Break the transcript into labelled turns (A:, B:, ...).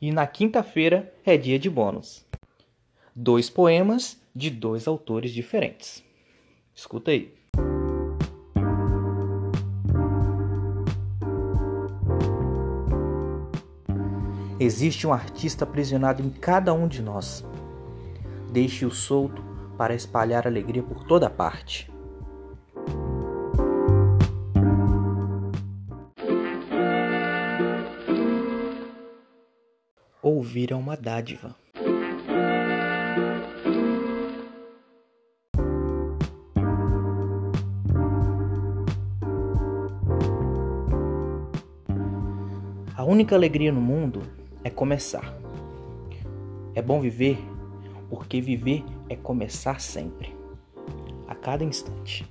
A: E na quinta-feira é dia de bônus. Dois poemas de dois autores diferentes. Escuta aí. Existe um artista aprisionado em cada um de nós. Deixe-o solto para espalhar alegria por toda parte. Ouvir é uma dádiva. A única alegria no mundo é começar. É bom viver porque viver é começar sempre, a cada instante.